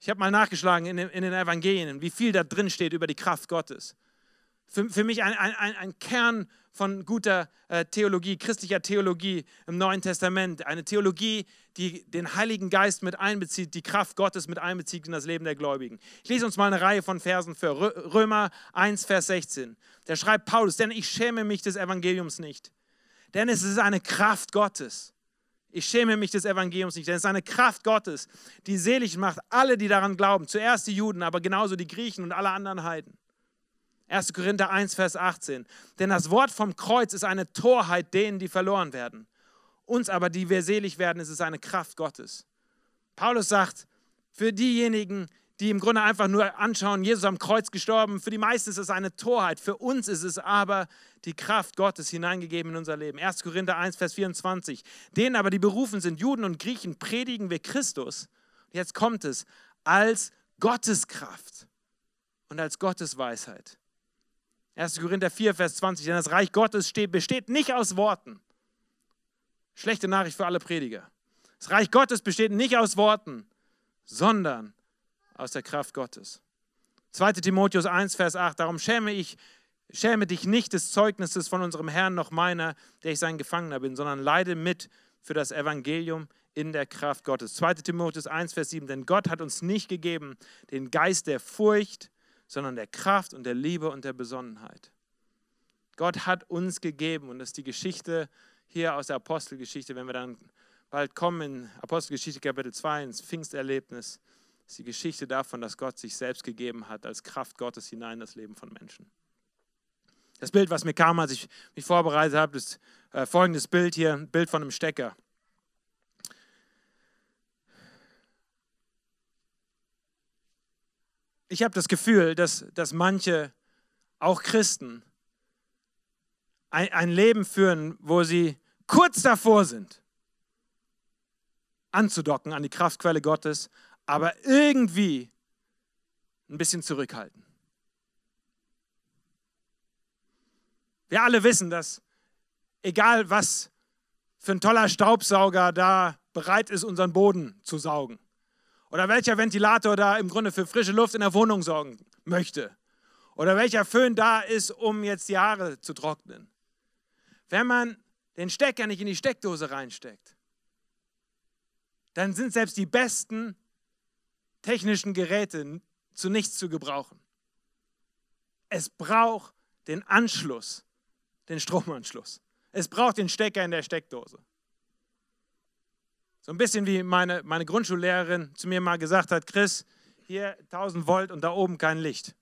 A: Ich habe mal nachgeschlagen in den, Evangelien, wie viel da drin steht über die Kraft Gottes. Für, für mich ein, ein, ein Kern von guter äh, Theologie, christlicher Theologie im Neuen Testament. Eine Theologie, die den Heiligen Geist mit einbezieht, die Kraft Gottes mit einbezieht in das Leben der Gläubigen. Ich lese uns mal eine Reihe von Versen für Römer 1, Vers 16. Da schreibt Paulus, denn ich schäme mich des Evangeliums nicht, denn es ist eine Kraft Gottes. Ich schäme mich des Evangeliums nicht, denn es ist eine Kraft Gottes, die selig macht alle, die daran glauben. Zuerst die Juden, aber genauso die Griechen und alle anderen Heiden. 1. Korinther 1, Vers 18. Denn das Wort vom Kreuz ist eine Torheit denen, die verloren werden. Uns aber, die wir selig werden, ist es eine Kraft Gottes. Paulus sagt, für diejenigen, die im Grunde einfach nur anschauen, Jesus am Kreuz gestorben, für die meisten ist es eine Torheit. Für uns ist es aber die Kraft Gottes hineingegeben in unser Leben. 1. Korinther 1, Vers 24. Denen aber, die berufen sind, Juden und Griechen, predigen wir Christus. Jetzt kommt es, als Gottes Kraft und als Gottes Weisheit. 1. Korinther 4, Vers 20, denn das Reich Gottes steht, besteht nicht aus Worten. Schlechte Nachricht für alle Prediger. Das Reich Gottes besteht nicht aus Worten, sondern aus der Kraft Gottes. 2. Timotheus 1, Vers 8, darum schäme ich, schäme dich nicht des Zeugnisses von unserem Herrn noch meiner, der ich sein Gefangener bin, sondern leide mit für das Evangelium in der Kraft Gottes. 2. Timotheus 1, Vers 7, denn Gott hat uns nicht gegeben den Geist der Furcht, sondern der Kraft und der Liebe und der Besonnenheit. Gott hat uns gegeben, und das ist die Geschichte hier aus der Apostelgeschichte, wenn wir dann bald kommen in Apostelgeschichte Kapitel 2 ins Pfingsterlebnis, ist die Geschichte davon, dass Gott sich selbst gegeben hat als Kraft Gottes hinein in das Leben von Menschen. Das Bild, was mir kam, als ich mich vorbereitet habe, ist äh, folgendes Bild hier, ein Bild von einem Stecker. Ich habe das Gefühl, dass, dass manche, auch Christen, ein, ein Leben führen, wo sie kurz davor sind, anzudocken an die Kraftquelle Gottes, aber irgendwie ein bisschen zurückhalten. Wir alle wissen, dass egal was für ein toller Staubsauger da bereit ist, unseren Boden zu saugen, oder welcher Ventilator da im Grunde für frische Luft in der Wohnung sorgen möchte, oder welcher Föhn da ist, um jetzt die Haare zu trocknen. Wenn man den Stecker nicht in die Steckdose reinsteckt, dann sind selbst die besten technischen Geräte zu nichts zu gebrauchen. Es braucht den Anschluss, den Stromanschluss. Es braucht den Stecker in der Steckdose. So ein bisschen wie meine, meine Grundschullehrerin zu mir mal gesagt hat, Chris, hier 1000 Volt und da oben kein Licht.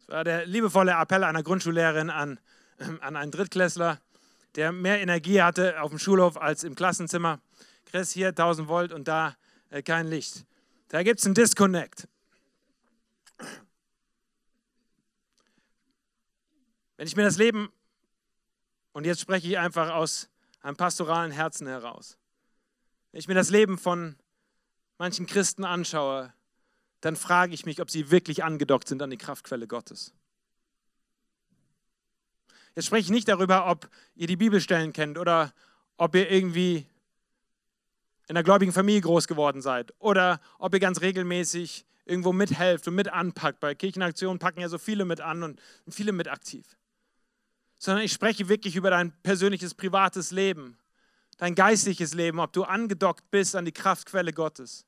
A: Das war der liebevolle Appell einer Grundschullehrerin an, an einen Drittklässler, der mehr Energie hatte auf dem Schulhof als im Klassenzimmer. Chris, hier 1000 Volt und da äh, kein Licht. Da gibt es einen Disconnect. Wenn ich mir das Leben, und jetzt spreche ich einfach aus einem pastoralen Herzen heraus, wenn ich mir das Leben von manchen Christen anschaue, dann frage ich mich, ob sie wirklich angedockt sind an die Kraftquelle Gottes. Jetzt spreche ich nicht darüber, ob ihr die Bibelstellen kennt oder ob ihr irgendwie in einer gläubigen Familie groß geworden seid oder ob ihr ganz regelmäßig irgendwo mithelft und mit anpackt. Bei Kirchenaktionen packen ja so viele mit an und viele mit aktiv. Sondern ich spreche wirklich über dein persönliches, privates Leben, dein geistliches Leben, ob du angedockt bist an die Kraftquelle Gottes.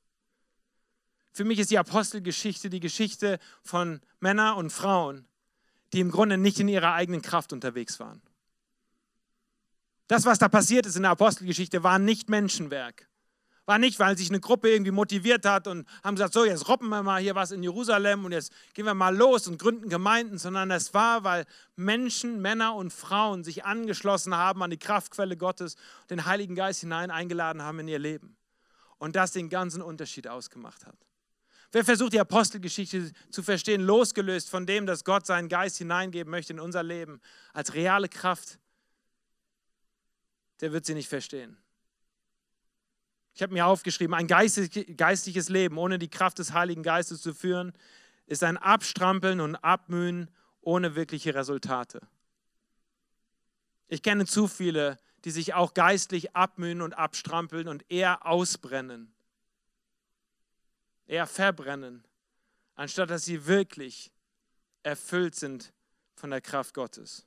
A: Für mich ist die Apostelgeschichte die Geschichte von Männern und Frauen, die im Grunde nicht in ihrer eigenen Kraft unterwegs waren. Das, was da passiert ist in der Apostelgeschichte, war nicht Menschenwerk. War nicht, weil sich eine Gruppe irgendwie motiviert hat und haben gesagt, so, jetzt robben wir mal hier was in Jerusalem und jetzt gehen wir mal los und gründen Gemeinden, sondern es war, weil Menschen, Männer und Frauen sich angeschlossen haben an die Kraftquelle Gottes, den Heiligen Geist hinein eingeladen haben in ihr Leben. Und das den ganzen Unterschied ausgemacht hat. Wer versucht, die Apostelgeschichte zu verstehen, losgelöst von dem, dass Gott seinen Geist hineingeben möchte in unser Leben, als reale Kraft, der wird sie nicht verstehen. Ich habe mir aufgeschrieben, ein geistliches Leben ohne die Kraft des Heiligen Geistes zu führen, ist ein Abstrampeln und Abmühen ohne wirkliche Resultate. Ich kenne zu viele, die sich auch geistlich abmühen und abstrampeln und eher ausbrennen, eher verbrennen, anstatt dass sie wirklich erfüllt sind von der Kraft Gottes.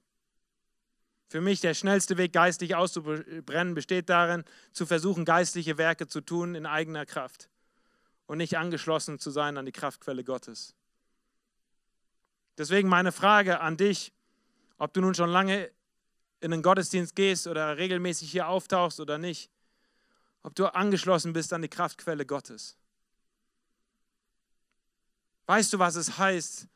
A: Für mich der schnellste Weg, geistlich auszubrennen, besteht darin, zu versuchen, geistliche Werke zu tun in eigener Kraft und nicht angeschlossen zu sein an die Kraftquelle Gottes. Deswegen meine Frage an dich, ob du nun schon lange in den Gottesdienst gehst oder regelmäßig hier auftauchst oder nicht, ob du angeschlossen bist an die Kraftquelle Gottes. Weißt du, was es heißt,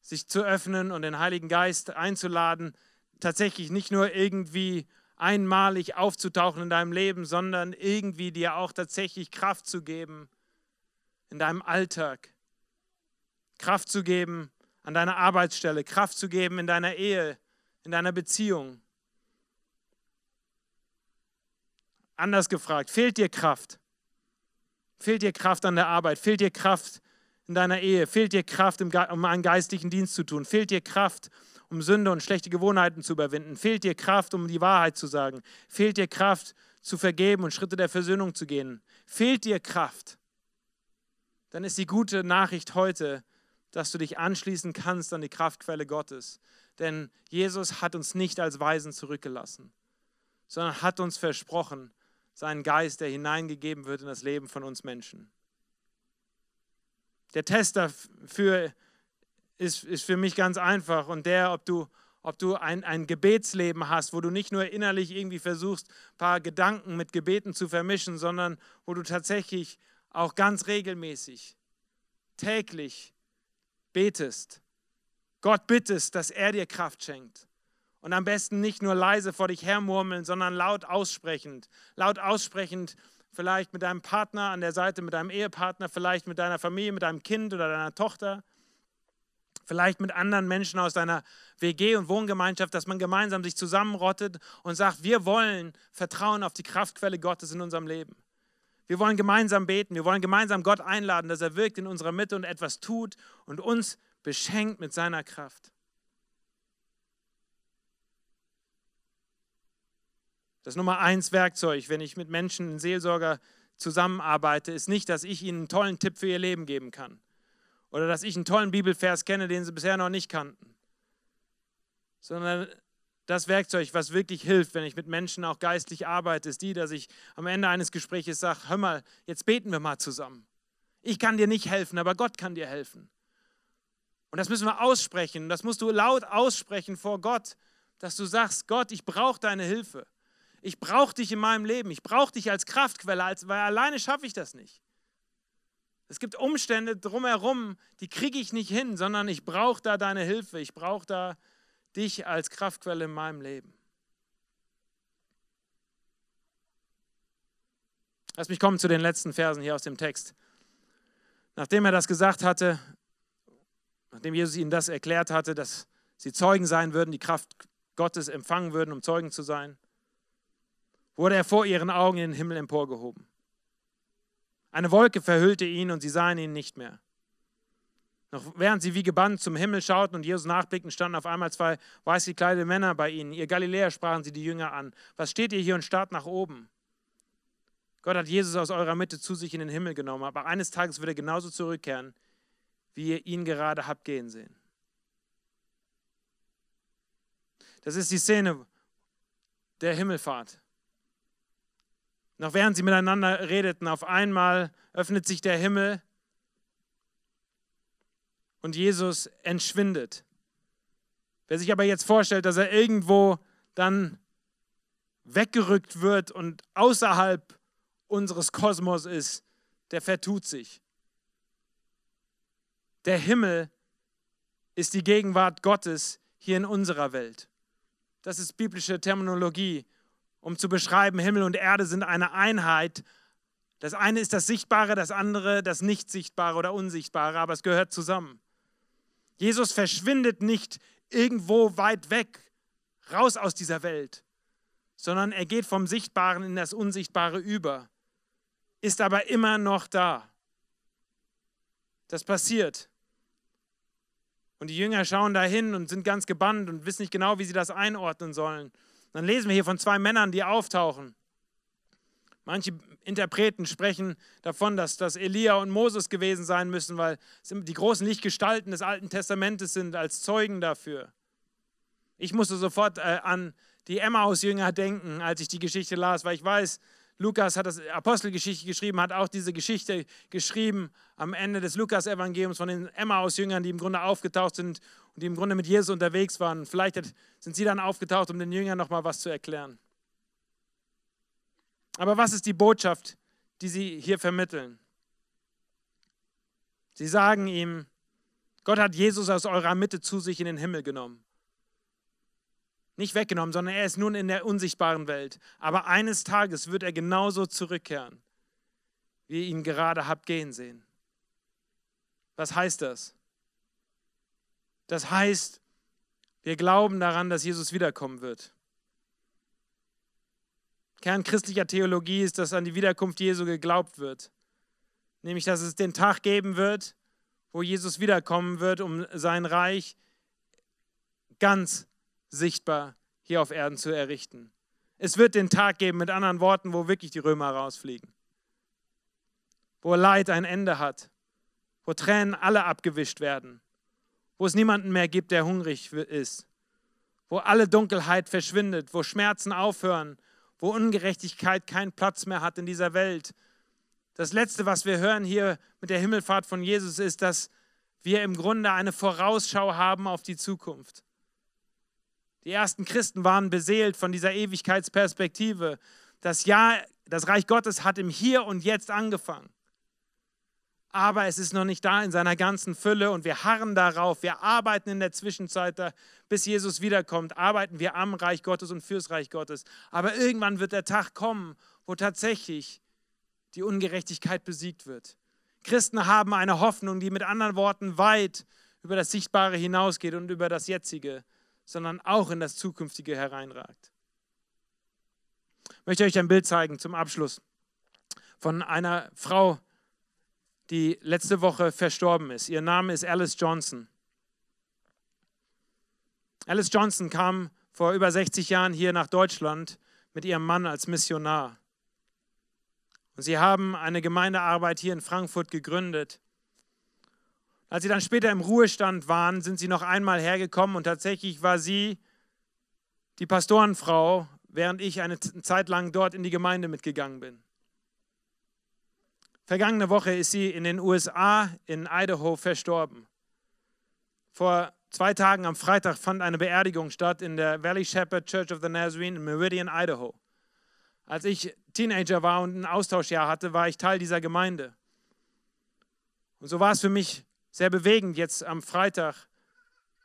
A: sich zu öffnen und den Heiligen Geist einzuladen, tatsächlich nicht nur irgendwie einmalig aufzutauchen in deinem Leben, sondern irgendwie dir auch tatsächlich Kraft zu geben in deinem Alltag. Kraft zu geben an deiner Arbeitsstelle, Kraft zu geben in deiner Ehe, in deiner Beziehung. Anders gefragt, fehlt dir Kraft? Fehlt dir Kraft an der Arbeit? Fehlt dir Kraft in deiner Ehe? Fehlt dir Kraft, um einen geistlichen Dienst zu tun? Fehlt dir Kraft, um Sünde und schlechte Gewohnheiten zu überwinden? Fehlt dir Kraft, um die Wahrheit zu sagen? Fehlt dir Kraft, zu vergeben und Schritte der Versöhnung zu gehen? Fehlt dir Kraft? Dann ist die gute Nachricht heute, dass du dich anschließen kannst an die Kraftquelle Gottes. Denn Jesus hat uns nicht als Weisen zurückgelassen, sondern hat uns versprochen, seinen Geist, der hineingegeben wird in das Leben von uns Menschen. Der Test dafür ist, ist, für mich ganz einfach. Und der, ob du, ob du ein, ein Gebetsleben hast, wo du nicht nur innerlich irgendwie versuchst, ein paar Gedanken mit Gebeten zu vermischen, sondern wo du tatsächlich auch ganz regelmäßig, täglich betest Gott bittest, dass er dir Kraft schenkt. Und am besten nicht nur leise vor dich hermurmeln, sondern laut aussprechend. Laut aussprechend, vielleicht mit deinem Partner an der Seite, mit deinem Ehepartner, vielleicht mit deiner Familie, mit deinem Kind oder deiner Tochter, vielleicht mit anderen Menschen aus deiner WG und Wohngemeinschaft, dass man gemeinsam sich zusammenrottet und sagt, wir wollen vertrauen auf die Kraftquelle Gottes in unserem Leben. Wir wollen gemeinsam beten, wir wollen gemeinsam Gott einladen, dass er wirkt in unserer Mitte und etwas tut und uns beschenkt mit seiner Kraft. Das Nummer eins Werkzeug, wenn ich mit Menschen, in Seelsorger zusammenarbeite, ist nicht, dass ich ihnen einen tollen Tipp für ihr Leben geben kann oder dass ich einen tollen Bibelvers kenne, den sie bisher noch nicht kannten, sondern das Werkzeug, was wirklich hilft, wenn ich mit Menschen auch geistlich arbeite, ist die, dass ich am Ende eines Gesprächs sage, hör mal, jetzt beten wir mal zusammen. Ich kann dir nicht helfen, aber Gott kann dir helfen. Und das müssen wir aussprechen. Das musst du laut aussprechen vor Gott, dass du sagst, Gott, ich brauche deine Hilfe. Ich brauche dich in meinem Leben. Ich brauche dich als Kraftquelle, als, weil alleine schaffe ich das nicht. Es gibt Umstände drumherum, die kriege ich nicht hin, sondern ich brauche da deine Hilfe. Ich brauche da dich als Kraftquelle in meinem Leben. Lass mich kommen zu den letzten Versen hier aus dem Text. Nachdem er das gesagt hatte, nachdem Jesus ihnen das erklärt hatte, dass sie Zeugen sein würden, die Kraft Gottes empfangen würden, um Zeugen zu sein, wurde er vor ihren Augen in den Himmel emporgehoben. Eine Wolke verhüllte ihn und sie sahen ihn nicht mehr. Noch während sie wie gebannt zum Himmel schauten und Jesus nachblickten, standen auf einmal zwei weiß gekleidete Männer bei ihnen. Ihr Galiläer sprachen sie die Jünger an. Was steht ihr hier und starrt nach oben? Gott hat Jesus aus eurer Mitte zu sich in den Himmel genommen, aber eines Tages wird er genauso zurückkehren, wie ihr ihn gerade habt gehen sehen. Das ist die Szene der Himmelfahrt. Noch während sie miteinander redeten, auf einmal öffnet sich der Himmel und Jesus entschwindet. Wer sich aber jetzt vorstellt, dass er irgendwo dann weggerückt wird und außerhalb unseres Kosmos ist, der vertut sich. Der Himmel ist die Gegenwart Gottes hier in unserer Welt. Das ist biblische Terminologie um zu beschreiben, Himmel und Erde sind eine Einheit. Das eine ist das Sichtbare, das andere das Nicht-Sichtbare oder Unsichtbare, aber es gehört zusammen. Jesus verschwindet nicht irgendwo weit weg, raus aus dieser Welt, sondern er geht vom Sichtbaren in das Unsichtbare über, ist aber immer noch da. Das passiert. Und die Jünger schauen dahin und sind ganz gebannt und wissen nicht genau, wie sie das einordnen sollen. Dann lesen wir hier von zwei Männern, die auftauchen. Manche Interpreten sprechen davon, dass das Elia und Moses gewesen sein müssen, weil die großen Lichtgestalten des Alten Testamentes sind als Zeugen dafür. Ich musste sofort äh, an die Emmaus-Jünger denken, als ich die Geschichte las, weil ich weiß, Lukas hat das Apostelgeschichte geschrieben, hat auch diese Geschichte geschrieben am Ende des Lukas-Evangeliums von den Emmaus-Jüngern, die im Grunde aufgetaucht sind und die im Grunde mit Jesus unterwegs waren. Vielleicht sind sie dann aufgetaucht, um den Jüngern nochmal was zu erklären. Aber was ist die Botschaft, die sie hier vermitteln? Sie sagen ihm, Gott hat Jesus aus eurer Mitte zu sich in den Himmel genommen. Nicht weggenommen, sondern er ist nun in der unsichtbaren Welt. Aber eines Tages wird er genauso zurückkehren, wie ihr ihn gerade habt gehen sehen. Was heißt das? Das heißt, wir glauben daran, dass Jesus wiederkommen wird. Kern christlicher Theologie ist, dass an die Wiederkunft Jesu geglaubt wird. Nämlich, dass es den Tag geben wird, wo Jesus wiederkommen wird, um sein Reich ganz sichtbar hier auf Erden zu errichten. Es wird den Tag geben, mit anderen Worten, wo wirklich die Römer rausfliegen. Wo Leid ein Ende hat. Wo Tränen alle abgewischt werden. Wo es niemanden mehr gibt, der hungrig ist. Wo alle Dunkelheit verschwindet. Wo Schmerzen aufhören. Wo Ungerechtigkeit keinen Platz mehr hat in dieser Welt. Das Letzte, was wir hören hier mit der Himmelfahrt von Jesus, ist, dass wir im Grunde eine Vorausschau haben auf die Zukunft. Die ersten Christen waren beseelt von dieser Ewigkeitsperspektive. Das Jahr, das Reich Gottes hat im Hier und Jetzt angefangen. aber es ist noch nicht da in seiner ganzen Fülle und wir harren darauf. Wir arbeiten in der Zwischenzeit, bis Jesus wiederkommt, arbeiten wir am Reich Gottes und fürs Reich Gottes. Aber irgendwann wird der Tag kommen, wo tatsächlich die Ungerechtigkeit besiegt wird. Christen haben eine Hoffnung, die mit anderen Worten weit über das Sichtbare hinausgeht und über das Jetzige, sondern auch in das Zukünftige hereinragt. Ich möchte euch ein Bild zeigen zum Abschluss von einer Frau, die letzte Woche verstorben ist. Ihr Name ist Alice Johnson. Alice Johnson kam vor über 60 Jahren hier nach Deutschland mit ihrem Mann als Missionar. Und sie haben eine Gemeindearbeit hier in Frankfurt gegründet. Als sie dann später im Ruhestand waren, sind sie noch einmal hergekommen und tatsächlich war sie die Pastorenfrau, während ich eine Zeit lang dort in die Gemeinde mitgegangen bin. Vergangene Woche ist sie in den USA in Idaho verstorben. Vor zwei Tagen am Freitag fand eine Beerdigung statt in der Valley Shepherd Church of the Nazarene in Meridian, Idaho. Als ich Teenager war und ein Austauschjahr hatte, war ich Teil dieser Gemeinde. Und so war es für mich sehr bewegend, jetzt am Freitag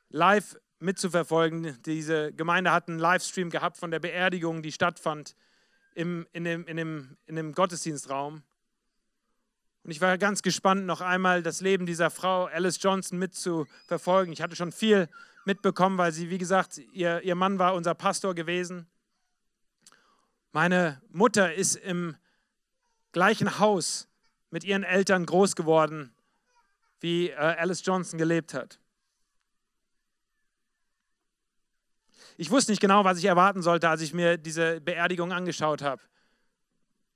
A: live mitzuverfolgen. Diese Gemeinde hat einen Livestream gehabt von der Beerdigung, die stattfand im, in, dem, in, dem, in dem Gottesdienstraum. Und ich war ganz gespannt, noch einmal das Leben dieser Frau Alice Johnson mitzuverfolgen. Ich hatte schon viel mitbekommen, weil sie, wie gesagt, ihr, ihr Mann war unser Pastor gewesen. Meine Mutter ist im gleichen Haus mit ihren Eltern groß geworden, wie äh, Alice Johnson gelebt hat. Ich wusste nicht genau, was ich erwarten sollte, als ich mir diese Beerdigung angeschaut habe.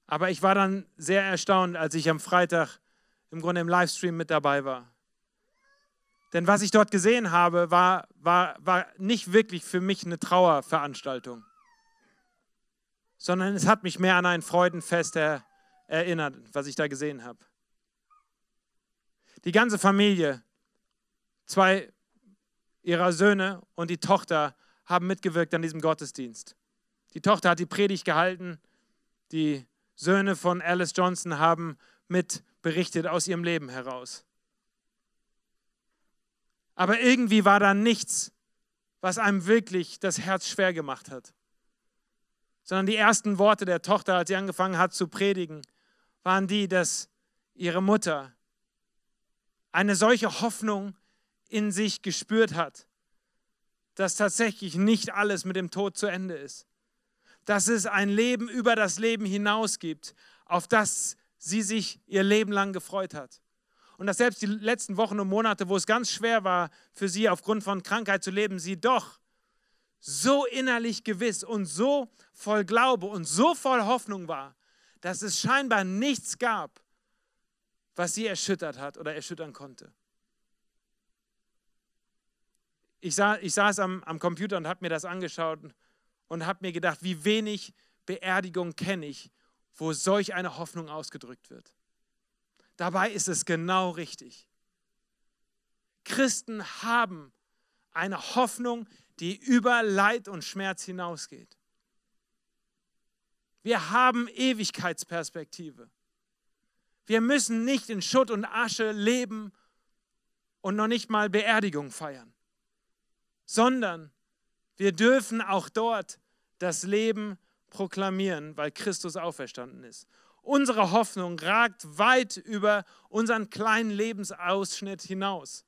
A: Aber ich war dann sehr erstaunt, als ich am Freitag im Grunde im Livestream mit dabei war. Denn was ich dort gesehen habe, war, war, war nicht wirklich für mich eine Trauerveranstaltung sondern es hat mich mehr an ein Freudenfest erinnert, was ich da gesehen habe. Die ganze Familie, zwei ihrer Söhne und die Tochter haben mitgewirkt an diesem Gottesdienst. Die Tochter hat die Predigt gehalten, die Söhne von Alice Johnson haben mit berichtet aus ihrem Leben heraus. Aber irgendwie war da nichts, was einem wirklich das Herz schwer gemacht hat sondern die ersten Worte der Tochter, als sie angefangen hat zu predigen, waren die, dass ihre Mutter eine solche Hoffnung in sich gespürt hat, dass tatsächlich nicht alles mit dem Tod zu Ende ist, dass es ein Leben über das Leben hinaus gibt, auf das sie sich ihr Leben lang gefreut hat. Und dass selbst die letzten Wochen und Monate, wo es ganz schwer war für sie aufgrund von Krankheit zu leben, sie doch so innerlich gewiss und so voll Glaube und so voll Hoffnung war, dass es scheinbar nichts gab, was sie erschüttert hat oder erschüttern konnte. Ich, sah, ich saß am, am Computer und habe mir das angeschaut und habe mir gedacht, wie wenig Beerdigung kenne ich, wo solch eine Hoffnung ausgedrückt wird. Dabei ist es genau richtig. Christen haben eine Hoffnung, die über Leid und Schmerz hinausgeht. Wir haben Ewigkeitsperspektive. Wir müssen nicht in Schutt und Asche leben und noch nicht mal Beerdigung feiern, sondern wir dürfen auch dort das Leben proklamieren, weil Christus auferstanden ist. Unsere Hoffnung ragt weit über unseren kleinen Lebensausschnitt hinaus.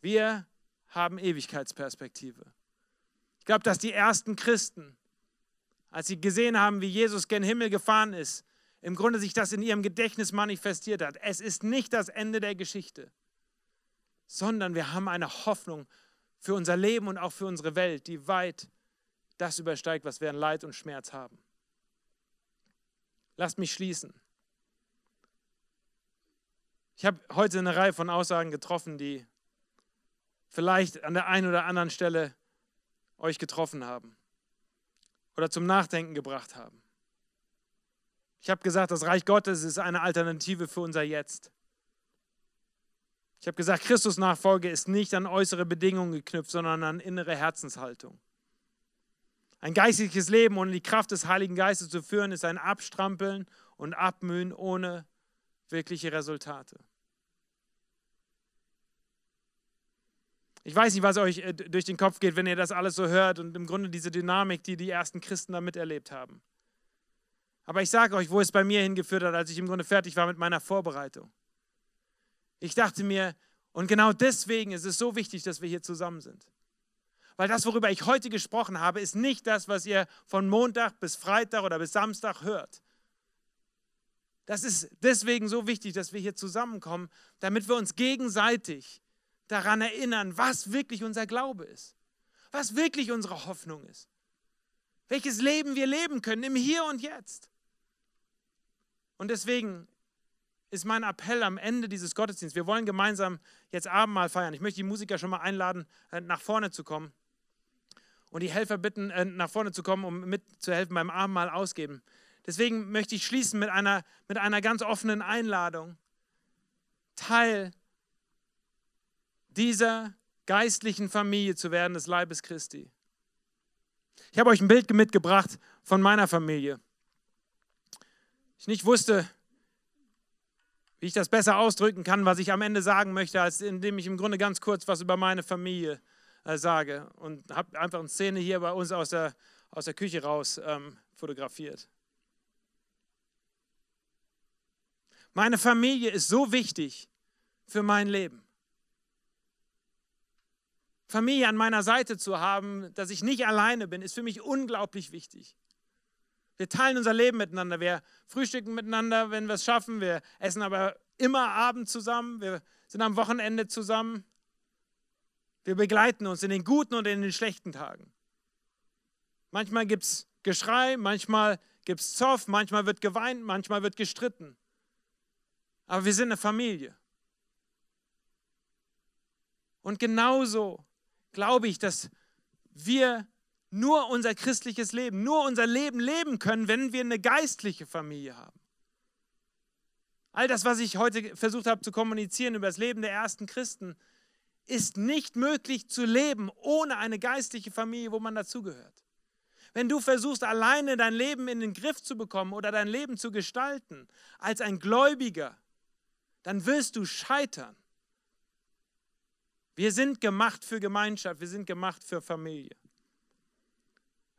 A: Wir haben Ewigkeitsperspektive. Ich glaube, dass die ersten Christen, als sie gesehen haben, wie Jesus gen Himmel gefahren ist, im Grunde sich das in ihrem Gedächtnis manifestiert hat. Es ist nicht das Ende der Geschichte, sondern wir haben eine Hoffnung für unser Leben und auch für unsere Welt, die weit das übersteigt, was wir an Leid und Schmerz haben. Lasst mich schließen. Ich habe heute eine Reihe von Aussagen getroffen, die vielleicht an der einen oder anderen Stelle euch getroffen haben oder zum Nachdenken gebracht haben. Ich habe gesagt, das Reich Gottes ist eine Alternative für unser Jetzt. Ich habe gesagt, Christus Nachfolge ist nicht an äußere Bedingungen geknüpft, sondern an innere Herzenshaltung. Ein geistliches Leben ohne die Kraft des Heiligen Geistes zu führen, ist ein Abstrampeln und Abmühen ohne wirkliche Resultate. Ich weiß nicht, was euch äh, durch den Kopf geht, wenn ihr das alles so hört und im Grunde diese Dynamik, die die ersten Christen da miterlebt haben. Aber ich sage euch, wo es bei mir hingeführt hat, als ich im Grunde fertig war mit meiner Vorbereitung. Ich dachte mir, und genau deswegen ist es so wichtig, dass wir hier zusammen sind. Weil das, worüber ich heute gesprochen habe, ist nicht das, was ihr von Montag bis Freitag oder bis Samstag hört. Das ist deswegen so wichtig, dass wir hier zusammenkommen, damit wir uns gegenseitig daran erinnern, was wirklich unser Glaube ist, was wirklich unsere Hoffnung ist, welches Leben wir leben können im Hier und Jetzt. Und deswegen ist mein Appell am Ende dieses Gottesdienstes. Wir wollen gemeinsam jetzt Abendmahl feiern. Ich möchte die Musiker schon mal einladen, äh, nach vorne zu kommen und die Helfer bitten, äh, nach vorne zu kommen, um mitzuhelfen beim Abendmahl ausgeben. Deswegen möchte ich schließen mit einer, mit einer ganz offenen Einladung. Teil dieser geistlichen Familie zu werden des Leibes Christi. Ich habe euch ein Bild mitgebracht von meiner Familie. Ich nicht wusste, wie ich das besser ausdrücken kann, was ich am Ende sagen möchte, als indem ich im Grunde ganz kurz was über meine Familie äh, sage. Und habe einfach eine Szene hier bei uns aus der, aus der Küche raus ähm, fotografiert. Meine Familie ist so wichtig für mein Leben. Familie an meiner Seite zu haben, dass ich nicht alleine bin, ist für mich unglaublich wichtig. Wir teilen unser Leben miteinander. Wir frühstücken miteinander, wenn wir es schaffen. Wir essen aber immer Abend zusammen. Wir sind am Wochenende zusammen. Wir begleiten uns in den guten und in den schlechten Tagen. Manchmal gibt es Geschrei, manchmal gibt es Zoff, manchmal wird geweint, manchmal wird gestritten. Aber wir sind eine Familie. Und genauso glaube ich, dass wir nur unser christliches Leben, nur unser Leben leben können, wenn wir eine geistliche Familie haben. All das, was ich heute versucht habe zu kommunizieren über das Leben der ersten Christen, ist nicht möglich zu leben ohne eine geistliche Familie, wo man dazugehört. Wenn du versuchst, alleine dein Leben in den Griff zu bekommen oder dein Leben zu gestalten, als ein Gläubiger, dann wirst du scheitern. Wir sind gemacht für Gemeinschaft, wir sind gemacht für Familie.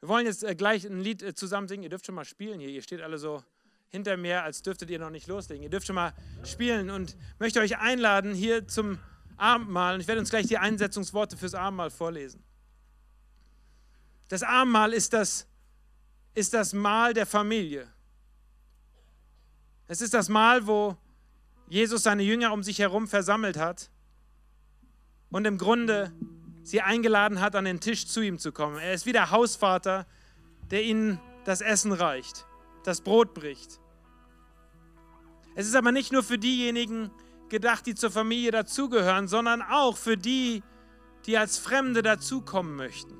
A: Wir wollen jetzt äh, gleich ein Lied äh, zusammen singen. Ihr dürft schon mal spielen hier. Ihr steht alle so hinter mir, als dürftet ihr noch nicht loslegen. Ihr dürft schon mal spielen und möchte euch einladen hier zum Abendmahl. Und ich werde uns gleich die Einsetzungsworte fürs Abendmahl vorlesen. Das Abendmahl ist das, ist das Mahl der Familie. Es ist das Mahl, wo Jesus seine Jünger um sich herum versammelt hat und im Grunde sie eingeladen hat, an den Tisch zu ihm zu kommen. Er ist wie der Hausvater, der ihnen das Essen reicht, das Brot bricht. Es ist aber nicht nur für diejenigen gedacht, die zur Familie dazugehören, sondern auch für die, die als Fremde dazukommen möchten.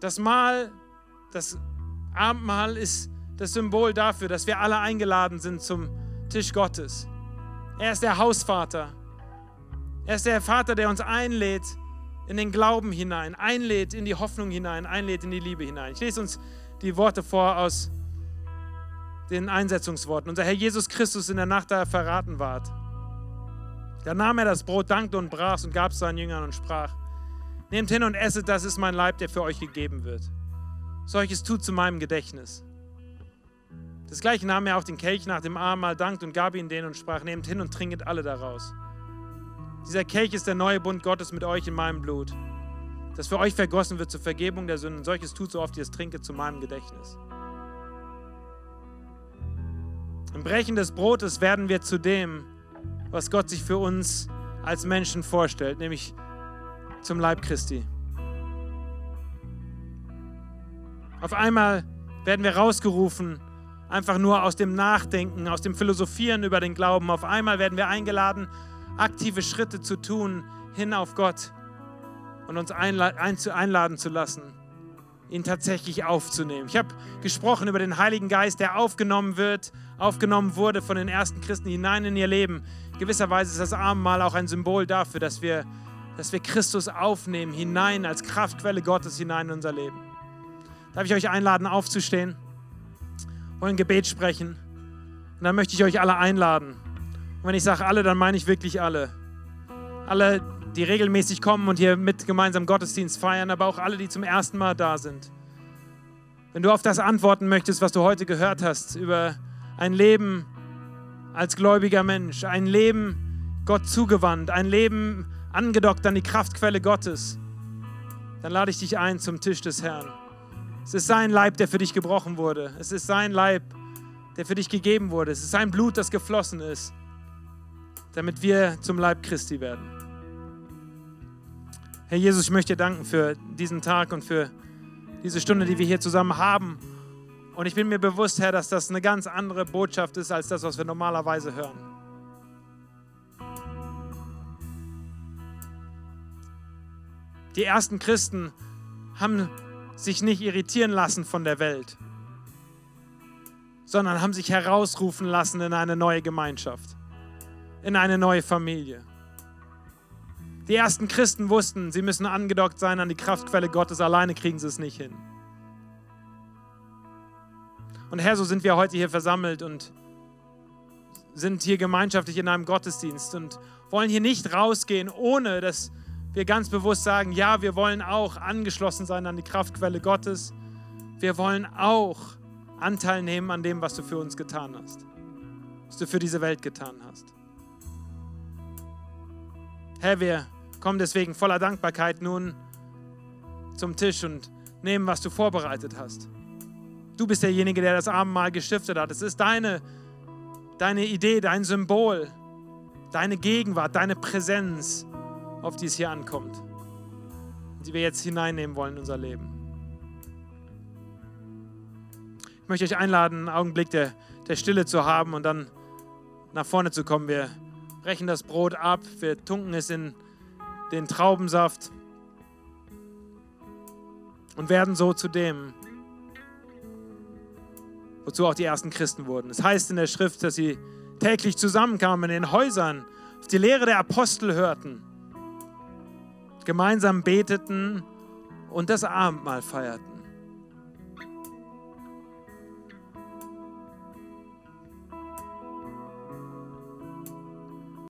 A: Das Mahl, das Abendmahl ist das Symbol dafür, dass wir alle eingeladen sind zum Tisch Gottes. Er ist der Hausvater. Er ist der Vater, der uns einlädt in den Glauben hinein, einlädt in die Hoffnung hinein, einlädt in die Liebe hinein. Ich lese uns die Worte vor aus den Einsetzungsworten. Unser Herr Jesus Christus in der Nacht, da er verraten ward. Da nahm er das Brot, dankte und brach und gab es seinen Jüngern und sprach, Nehmt hin und esset, das ist mein Leib, der für euch gegeben wird. Solches tut zu meinem Gedächtnis. Das gleiche nahm er auch den Kelch nach dem Abendmahl, dankte und gab ihn denen und sprach, nehmt hin und trinket alle daraus. Dieser Kelch ist der neue Bund Gottes mit euch in meinem Blut, das für euch vergossen wird zur Vergebung der Sünden. Solches tut so oft ihr es trinket zu meinem Gedächtnis. Im Brechen des Brotes werden wir zu dem, was Gott sich für uns als Menschen vorstellt, nämlich zum Leib Christi. Auf einmal werden wir rausgerufen einfach nur aus dem Nachdenken, aus dem Philosophieren über den Glauben. Auf einmal werden wir eingeladen, aktive Schritte zu tun hin auf Gott und uns einladen zu lassen, ihn tatsächlich aufzunehmen. Ich habe gesprochen über den Heiligen Geist, der aufgenommen wird, aufgenommen wurde von den ersten Christen hinein in ihr Leben. Gewisserweise ist das Abendmahl auch ein Symbol dafür, dass wir, dass wir Christus aufnehmen, hinein als Kraftquelle Gottes hinein in unser Leben. Darf ich euch einladen, aufzustehen? Wollen Gebet sprechen. Und dann möchte ich euch alle einladen. Und wenn ich sage alle, dann meine ich wirklich alle. Alle, die regelmäßig kommen und hier mit gemeinsam Gottesdienst feiern, aber auch alle, die zum ersten Mal da sind. Wenn du auf das antworten möchtest, was du heute gehört hast, über ein Leben als gläubiger Mensch, ein Leben Gott zugewandt, ein Leben angedockt an die Kraftquelle Gottes, dann lade ich dich ein zum Tisch des Herrn. Es ist sein Leib, der für dich gebrochen wurde. Es ist sein Leib, der für dich gegeben wurde. Es ist sein Blut, das geflossen ist, damit wir zum Leib Christi werden. Herr Jesus, ich möchte dir danken für diesen Tag und für diese Stunde, die wir hier zusammen haben. Und ich bin mir bewusst, Herr, dass das eine ganz andere Botschaft ist als das, was wir normalerweise hören. Die ersten Christen haben sich nicht irritieren lassen von der Welt, sondern haben sich herausrufen lassen in eine neue Gemeinschaft, in eine neue Familie. Die ersten Christen wussten, sie müssen angedockt sein an die Kraftquelle Gottes, alleine kriegen sie es nicht hin. Und Herr, so sind wir heute hier versammelt und sind hier gemeinschaftlich in einem Gottesdienst und wollen hier nicht rausgehen, ohne dass wir ganz bewusst sagen, ja, wir wollen auch angeschlossen sein an die Kraftquelle Gottes. Wir wollen auch Anteil nehmen an dem, was du für uns getan hast, was du für diese Welt getan hast. Herr, wir kommen deswegen voller Dankbarkeit nun zum Tisch und nehmen, was du vorbereitet hast. Du bist derjenige, der das Abendmahl gestiftet hat. Es ist deine, deine Idee, dein Symbol, deine Gegenwart, deine Präsenz, auf die es hier ankommt, die wir jetzt hineinnehmen wollen in unser Leben. Ich möchte euch einladen, einen Augenblick der, der Stille zu haben und dann nach vorne zu kommen. Wir brechen das Brot ab, wir tunken es in den Traubensaft und werden so zu dem, wozu auch die ersten Christen wurden. Es heißt in der Schrift, dass sie täglich zusammenkamen in den Häusern, auf die Lehre der Apostel hörten, gemeinsam beteten und das Abendmahl feierten.